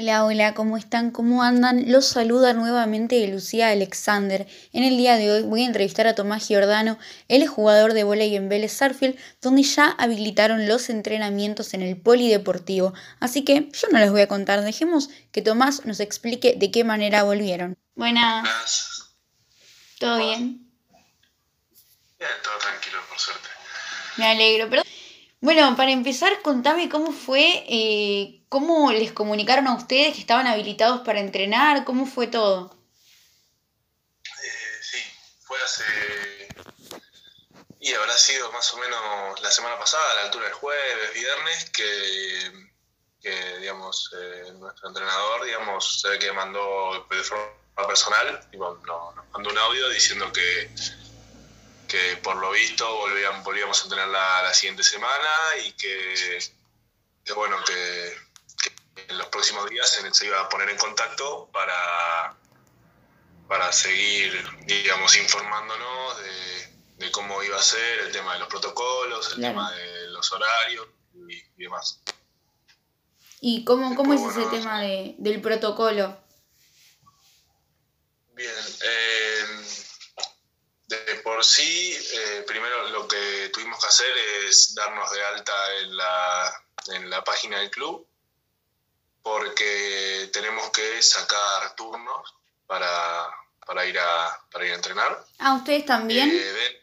Hola, hola, ¿cómo están? ¿Cómo andan? Los saluda nuevamente Lucía Alexander. En el día de hoy voy a entrevistar a Tomás Giordano, él es jugador de volei en Vélez Sarfield, donde ya habilitaron los entrenamientos en el polideportivo. Así que yo no les voy a contar, dejemos que Tomás nos explique de qué manera volvieron. Buenas. ¿Todo bien? Bien, todo tranquilo, por suerte. Me alegro, pero... Bueno, para empezar, contame cómo fue, eh, cómo les comunicaron a ustedes que estaban habilitados para entrenar, cómo fue todo. Eh, sí, fue hace... Y habrá sido más o menos la semana pasada, a la altura del jueves, viernes, que, digamos, eh, nuestro entrenador, digamos, se ve que mandó de forma personal, y nos mandó un audio diciendo que que por lo visto volvíamos, volvíamos a entrenar la, la siguiente semana y que, bueno, que, en los próximos días se, iba a poner en contacto para, para seguir, digamos, informándonos de, cómo iba a ser el tema de los protocolos, el tema de los horarios y, demás. ¿Y cómo, cómo es ese tema de, del protocolo? Bien, eh, por sí, eh, primero lo que tuvimos que hacer es darnos de alta en la, en la página del club, porque tenemos que sacar turnos para, ir, a, para ir a entrenar. Ah, ¿ustedes también? Eh,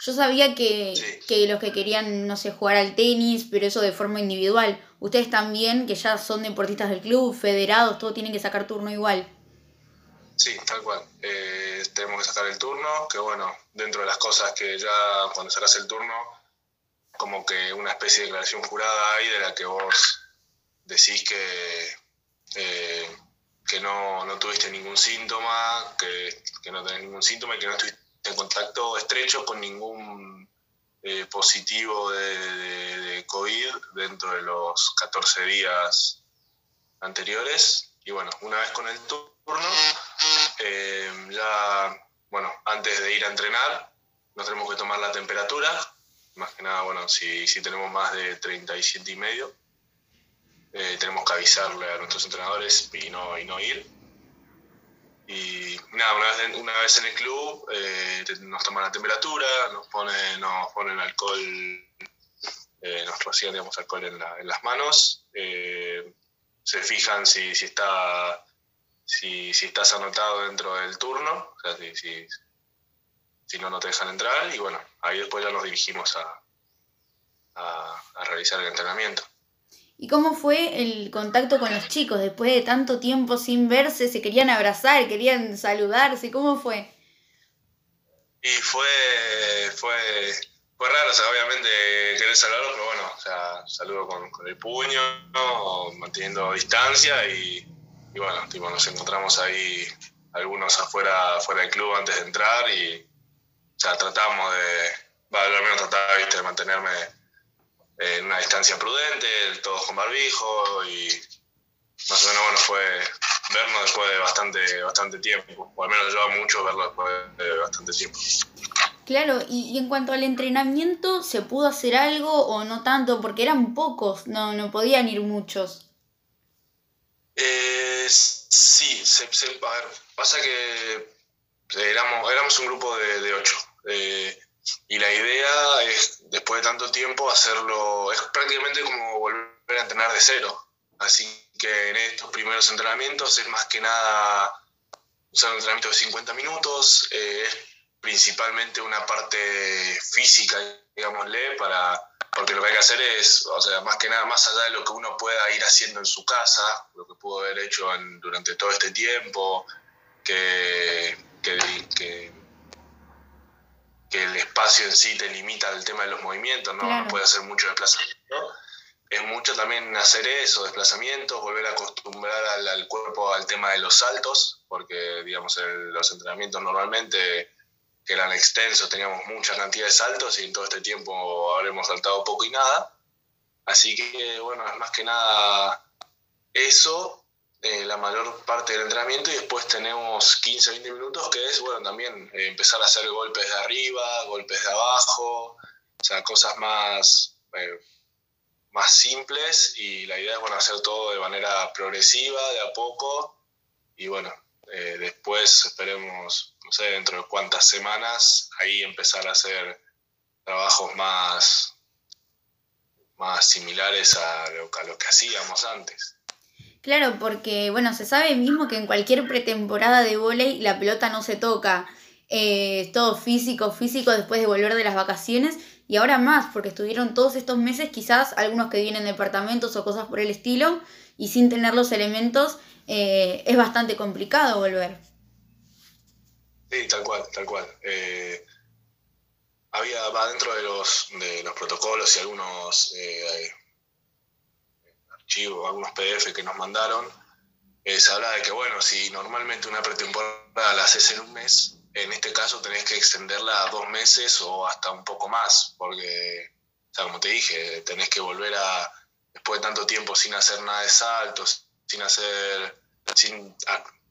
Yo sabía que, que los que querían, no sé, jugar al tenis, pero eso de forma individual. Ustedes también, que ya son deportistas del club, federados, todos tienen que sacar turno igual. Sí, tal cual. Eh, tenemos que sacar el turno, que bueno, dentro de las cosas que ya cuando sacas el turno, como que una especie de declaración jurada hay de la que vos decís que, eh, que no, tuviste ningún síntoma, que, no tenés ningún síntoma y que no estuviste en contacto estrecho con ningún eh, positivo de COVID dentro de los 14 días anteriores. Y bueno, una vez con el turno, eh, ya, bueno, antes de ir a entrenar, nos tenemos que tomar la temperatura. Más que nada, bueno, si, si tenemos más de 37 y medio, eh, tenemos que avisarle a nuestros entrenadores y no, y no ir. Y nada, una vez, una vez en el club eh, nos toman la temperatura, nos ponen, nos ponen alcohol, nos rocían digamos, alcohol en, en las manos, se fijan si, si está si, si estás anotado dentro del turno, o sea, si, si, si, no, no te dejan entrar y bueno, ahí después ya nos dirigimos a, a, realizar el entrenamiento. ¿Y cómo fue el contacto con los chicos? Después de tanto tiempo sin verse, se querían abrazar, querían saludarse, ¿cómo fue? Y fue, fue, fue raro, o sea, obviamente querer saludarlos, pero bueno, o sea, saludo con, con el puño, manteniendo distancia y, y bueno, tipo, nos encontramos ahí algunos afuera, afuera del club antes de entrar y ya tratamos de, bueno, al menos trataba de mantenerme en una distancia prudente, todos con barbijo y más o menos bueno fue vernos después de bastante, bastante tiempo, o al menos lleva mucho verlo después de bastante tiempo. Claro, y, y, en cuanto al entrenamiento, ¿se pudo hacer algo o no tanto? Porque eran pocos, no, no podían ir muchos. Sí, se, ver, pasa que éramos, éramos un grupo de, ocho. Eh, y la idea es, después de tanto tiempo, hacerlo, es prácticamente como volver a entrenar de cero. Así que en estos primeros entrenamientos es más que nada usar un entrenamiento de 50 minutos, eh, principalmente una parte física, digámosle, para porque lo que hay que hacer es, o sea, más que nada, más allá de lo que uno pueda ir haciendo en su casa, lo que pudo haber hecho durante todo este tiempo, que, que, el espacio en sí te limita al tema de los movimientos, ¿no? No puede hacer mucho desplazamiento. Es mucho también hacer eso, desplazamientos, volver a acostumbrar al, cuerpo al tema de los saltos, porque, digamos, los entrenamientos normalmente que eran extensos, teníamos mucha cantidad de saltos y en todo este tiempo habremos saltado poco y nada. Así que, bueno, es más que nada eso, eh, la mayor parte del entrenamiento, y después tenemos 15, 20 minutos, que es, bueno, también eh, empezar a hacer golpes de arriba, golpes de abajo, o sea, cosas más, eh, más simples y la idea es bueno, hacer todo de manera progresiva, de a poco y bueno, eh, después esperemos, no sé, dentro de cuántas semanas, ahí empezar a hacer trabajos más, más similares a lo, que hacíamos antes. Claro, porque bueno, se sabe mismo que en cualquier pretemporada de vóley la pelota no se toca. Eh, todo físico, físico después de volver de las vacaciones y ahora más, porque estuvieron todos estos meses, quizás algunos que vienen de departamentos o cosas por el estilo, y sin tener los elementos eh, es bastante complicado volver. Sí, tal cual, tal cual. Eh, había, dentro de los, de los protocolos y algunos eh, archivos, algunos PDF que nos mandaron, se habla de que, bueno, si normalmente una pretemporada la haces en un mes, en este caso tenés que extenderla a dos meses o hasta un poco más, porque, o sea, como te dije, tenés que volver a, después de tanto tiempo sin hacer nada de saltos, sin hacer, sin,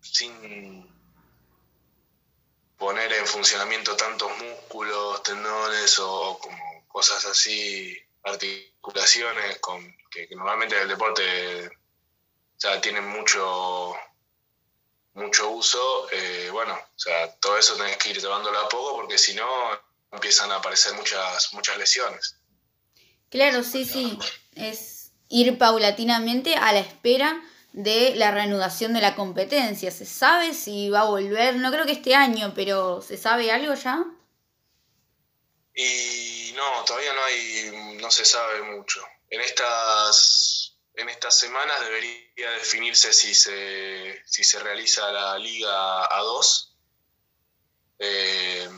sin poner en funcionamiento tantos músculos, tendones o, como cosas así, articulaciones con, que, normalmente en el deporte ya tienen mucho mucho uso, eh, bueno, o sea, todo eso tenés que ir llevándolo a poco porque si no empiezan a aparecer muchas, muchas lesiones. Claro, sí, sí, es ir paulatinamente a la espera de la reanudación de la competencia. ¿Se sabe si va a volver? No creo que este año, pero ¿se sabe algo ya? Y no, todavía no hay, no se sabe mucho. En estas, en estas semanas debería definirse si se, si se realiza la Liga A2. Eh,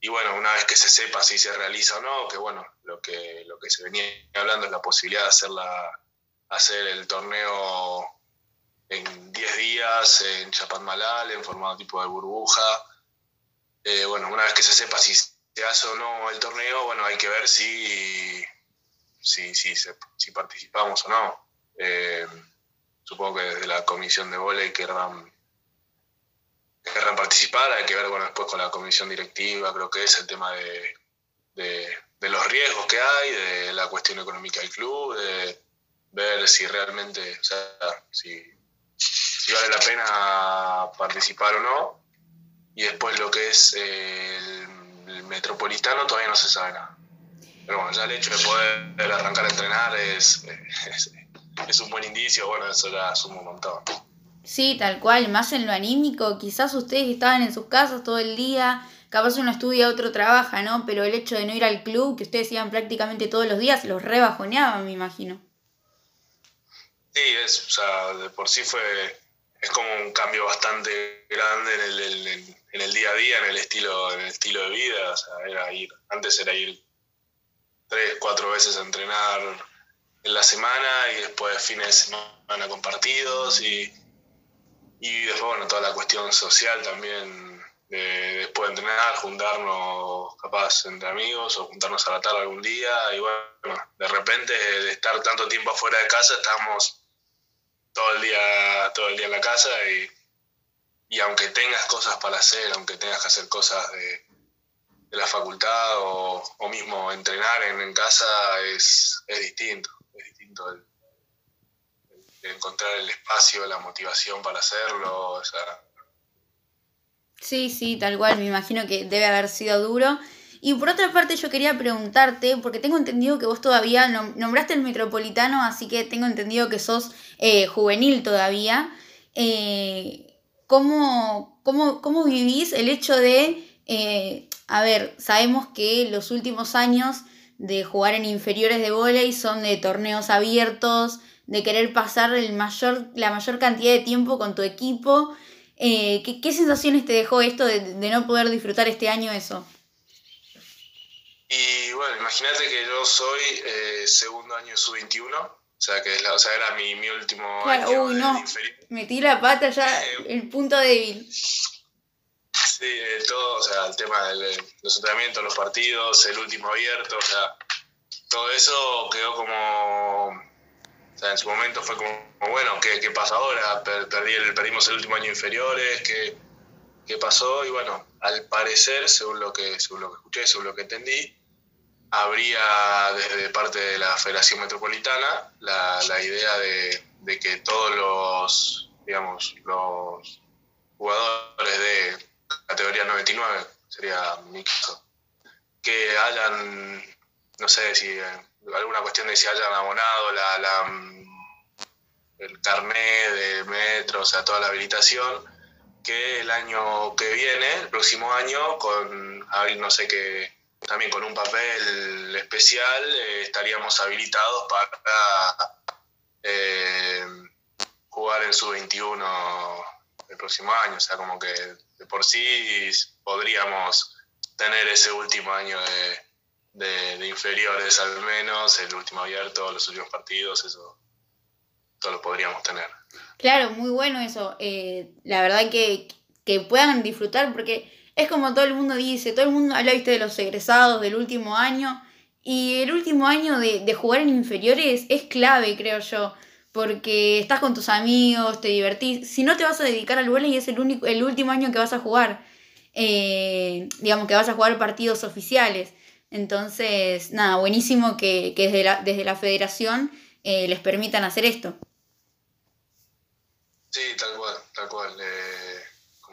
y bueno, una vez que se sepa si se realiza o no, que bueno, lo que, lo que se venía hablando es la posibilidad de hacerla, hacer el torneo en 10 días en Chapadmalal, en formato tipo de burbuja. Eh, bueno, una vez que se sepa si se hace o no el torneo, bueno, hay que ver si, si, si, participamos o no. Eh, supongo que desde la comisión de volei querrán, querrán participar, hay que ver bueno, después con la comisión directiva, creo que es el tema de, de, de los riesgos que hay, de la cuestión económica del club, de ver si realmente, o sea, si si vale la pena participar o no. Y después lo que es el, metropolitano todavía no se sabe nada. Pero bueno, ya el hecho de poder arrancar a entrenar es, es, un buen indicio, bueno, eso ya suma un montón. Sí, tal cual, más en lo anímico, quizás ustedes estaban en sus casas todo el día, capaz uno estudia, otro trabaja, ¿no? Pero el hecho de no ir al club, que ustedes iban prácticamente todos los días, los rebajoneaban, me imagino. Sí, es, o sea, de por sí fue, es como un cambio bastante grande en el, en el día a día, en el estilo, en el estilo de vida. O sea, era ir, antes era ir tres, cuatro veces a entrenar en la semana y después fines de semana compartidos y, y después, bueno, toda la cuestión social también, de, después de entrenar, juntarnos capaz entre amigos o juntarnos a la tarde algún día y bueno, de repente de estar tanto tiempo afuera de casa estamos todo el día, todo el día en la casa y, y aunque tengas cosas para hacer, aunque tengas que hacer cosas de, la facultad o, o, mismo entrenar en, casa es, es, distinto, es distinto el, encontrar el espacio, la motivación para hacerlo. Sí, sí, tal cual, me imagino que debe haber sido duro. Y por otra parte yo quería preguntarte, porque tengo entendido que vos todavía nombraste el metropolitano, así que tengo entendido que sos eh, juvenil todavía. Eh, ¿cómo, cómo, vivís el hecho de, eh, a ver, sabemos que los últimos años de jugar en inferiores de vóley son de torneos abiertos, de querer pasar el mayor, la mayor cantidad de tiempo con tu equipo. ¿qué, sensaciones te dejó esto de no poder disfrutar este año eso? Y bueno, imagínate que yo soy eh, segundo año sub-21, o sea que o sea, era mi, mi último año. Uy, no, metí la pata ya, eh, el punto débil. Sí, eh, todo, o sea, el tema de los entrenamientos, los partidos, el último abierto, o sea, todo eso quedó como. O sea, en su momento fue como, bueno, ¿qué, qué pasa ahora? Perdí el, perdimos el último año inferiores, ¿qué, ¿qué pasó? Y bueno, al parecer, según lo que, según lo que escuché, según lo que entendí, habría desde parte de la Federación Metropolitana la, la idea de, de, que todos los, digamos, los jugadores de categoría 99, sería mixto, que hayan, no sé si eh, alguna cuestión de si hayan abonado la, la el carnet de metro, o sea, toda la habilitación, que el año que viene, el próximo año, con, no sé qué, también con un papel especial, eh, estaríamos habilitados para eh, jugar en su 21 el próximo año, o sea, como que de por sí podríamos tener ese último año de, de inferiores al menos, el último abierto, los últimos partidos, eso lo podríamos tener. Claro, muy bueno eso. Eh, la verdad que, que puedan disfrutar, porque es como todo el mundo dice, todo el mundo habla ¿viste, de los egresados del último año, y el último año de, de jugar en inferiores es clave, creo yo, porque estás con tus amigos, te divertís. Si no te vas a dedicar al y es el, único, el último año que vas a jugar. Eh, digamos que vas a jugar partidos oficiales. Entonces, nada, buenísimo que, que desde, la, desde la federación eh, les permitan hacer esto. Sí, tal cual, tal cual. Eh,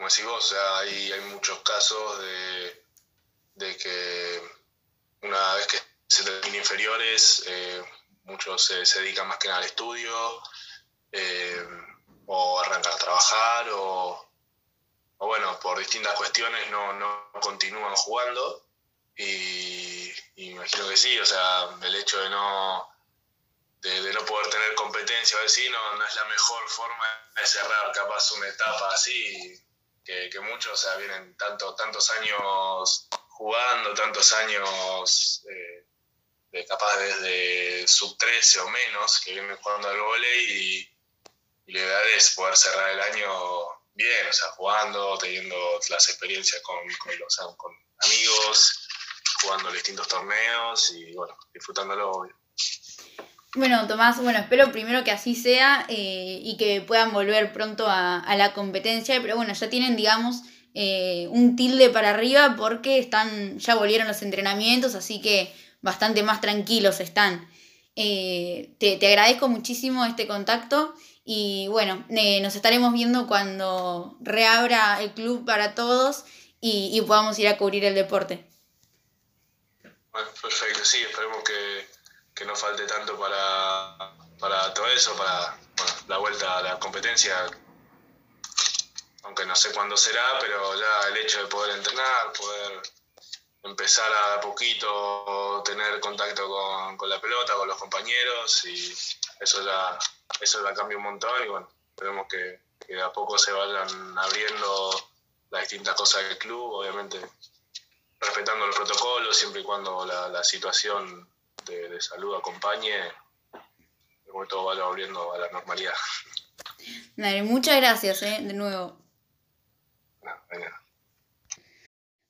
como decís vos, hay, hay muchos casos de, de, que una vez que se terminan inferiores, eh, muchos se, dedican más que nada al estudio, eh, o arrancan a trabajar, o, o, bueno, por distintas cuestiones no, no continúan jugando. Y, imagino que sí, o sea, el hecho de no de, no poder tener competencia, a ver si no, no es la mejor forma de cerrar capaz una etapa así, que, muchos, o sea, vienen tanto, tantos años jugando, tantos años eh, de capaz desde sub 13 o menos, que vienen jugando al volei y, y la idea es poder cerrar el año bien, o sea, jugando, teniendo las experiencias con, con, los, con amigos, jugando distintos torneos y bueno, disfrutándolo. Bueno, Tomás, bueno, espero primero que así sea eh, y que puedan volver pronto a, la competencia, pero bueno, ya tienen, digamos, eh, un tilde para arriba porque están, ya volvieron los entrenamientos, así que bastante más tranquilos están. Eh, te, agradezco muchísimo este contacto y bueno, nos estaremos viendo cuando reabra el club para todos y, y podamos ir a cubrir el deporte. Bueno, perfecto, sí, esperemos que que no falte tanto para, para todo eso, para la vuelta a la competencia, aunque no sé cuándo será, pero ya el hecho de poder entrenar, poder empezar a, poquito tener contacto con, la pelota, con los compañeros, y eso ya, eso ya cambia un montón y bueno, esperemos que, que de a poco se vayan abriendo las distintas cosas del club, obviamente respetando los protocolos, siempre y cuando la, la situación de, salud acompañe, que todo vaya volviendo a la normalidad. muchas gracias, ¿eh? de nuevo.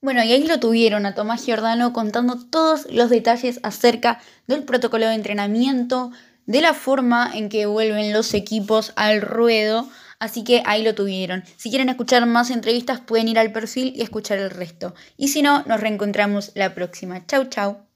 Bueno, y ahí lo tuvieron a Tomás Giordano contando todos los detalles acerca del protocolo de entrenamiento, de la forma en que vuelven los equipos al ruedo. Así que ahí lo tuvieron. Si quieren escuchar más entrevistas pueden ir al perfil y escuchar el resto. Y si no, nos reencontramos la próxima. Chau, chau.